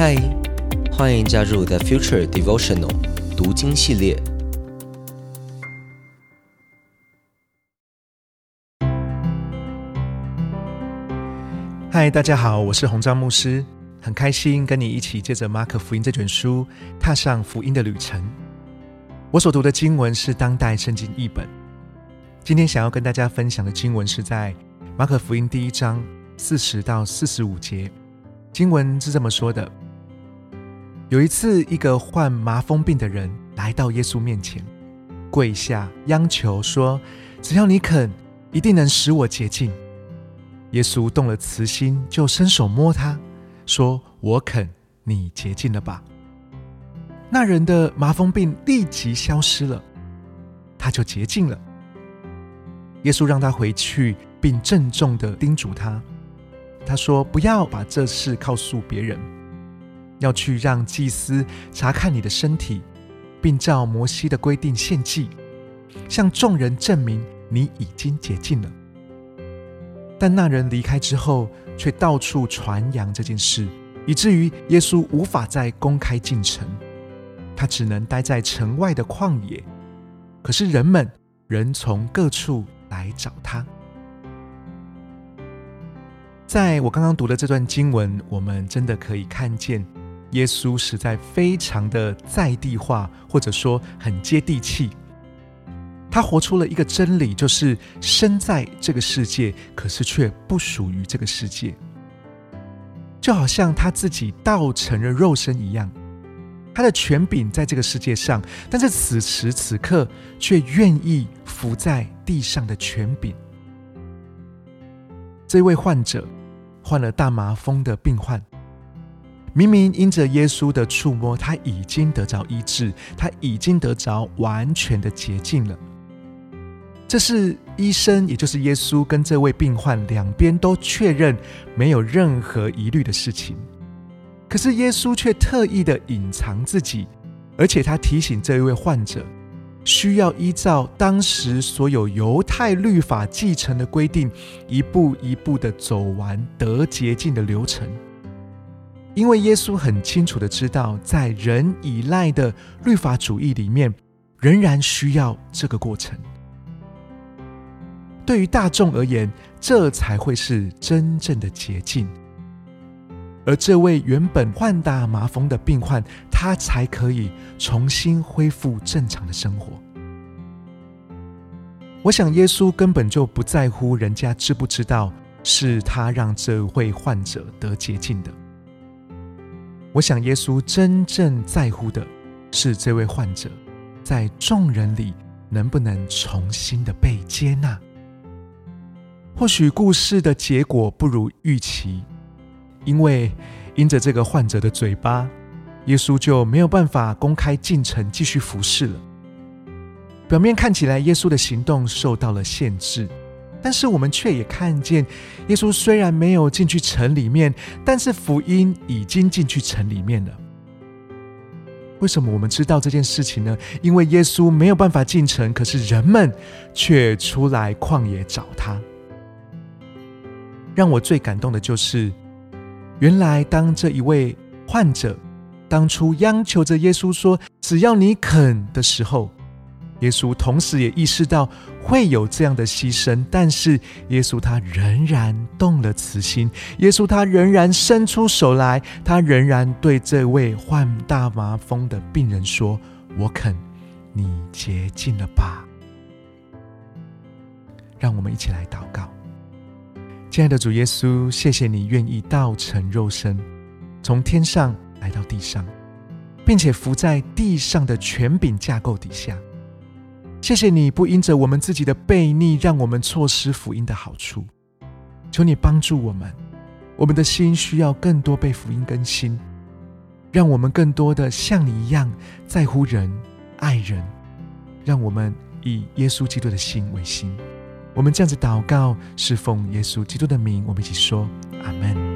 嗨，欢迎加入 The Future Devotional 读经系列。嗨，大家好，我是洪章牧师，很开心跟你一起借着马可福音这卷书，踏上福音的旅程。我所读的经文是当代圣经译本。今天想要跟大家分享的经文是在马可福音第一章四十到四十五节。经文是这么说的：有一次，一个患麻风病的人来到耶稣面前，跪下央求说：“只要你肯，一定能使我洁净。”耶稣动了慈心，就伸手摸他，说：“我肯，你洁净了吧。”那人的麻风病立即消失了，他就洁净了。耶稣让他回去，并郑重的叮嘱他：“他说，不要把这事告诉别人，要去让祭司查看你的身体，并照摩西的规定献祭，向众人证明你已经洁净了。”但那人离开之后，却到处传扬这件事，以至于耶稣无法再公开进城，他只能待在城外的旷野。可是人们仍从各处来找他。在我刚刚读的这段经文，我们真的可以看见，耶稣实在非常的在地化，或者说很接地气。他活出了一个真理，就是生在这个世界，可是却不属于这个世界。就好像他自己道成了肉身一样，他的权柄在这个世界上，但是此时此刻却愿意伏在地上的权柄。这位患者患了大麻风的病患，明明因着耶稣的触摸，他已经得着医治，他已经得着完全的洁净了。这是医生，也就是耶稣，跟这位病患两边都确认没有任何疑虑的事情。可是耶稣却特意的隐藏自己，而且他提醒这一位患者，需要依照当时所有犹太律法继承的规定，一步一步的走完得洁净的流程。因为耶稣很清楚的知道，在人依赖的律法主义里面，仍然需要这个过程。对于大众而言，这才会是真正的捷径。而这位原本患大麻风的病患，他才可以重新恢复正常的生活。我想，耶稣根本就不在乎人家知不知道是他让这位患者得捷径的。我想，耶稣真正在乎的是这位患者在众人里能不能重新的被接纳。或许故事的结果不如预期，因为因着这个患者的嘴巴，耶稣就没有办法公开进城继续服侍了。表面看起来，耶稣的行动受到了限制，但是我们却也看见，耶稣虽然没有进去城里面，但是福音已经进去城里面了。为什么我们知道这件事情呢？因为耶稣没有办法进城，可是人们却出来旷野找他。让我最感动的就是，原来当这一位患者当初央求着耶稣说“只要你肯”的时候，耶稣同时也意识到会有这样的牺牲，但是耶稣他仍然动了慈心，耶稣他仍然伸出手来，他仍然对这位患大麻风的病人说：“我肯，你洁净了吧。”让我们一起来祷告。亲爱的主耶稣，谢谢你愿意道成肉身，从天上来到地上，并且伏在地上的权柄架构底下。谢谢你不因着我们自己的悖逆，让我们错失福音的好处。求你帮助我们，我们的心需要更多被福音更新，让我们更多的像你一样在乎人、爱人，让我们以耶稣基督的心为心。我们这样子祷告，是奉耶稣基督的名，我们一起说：阿门。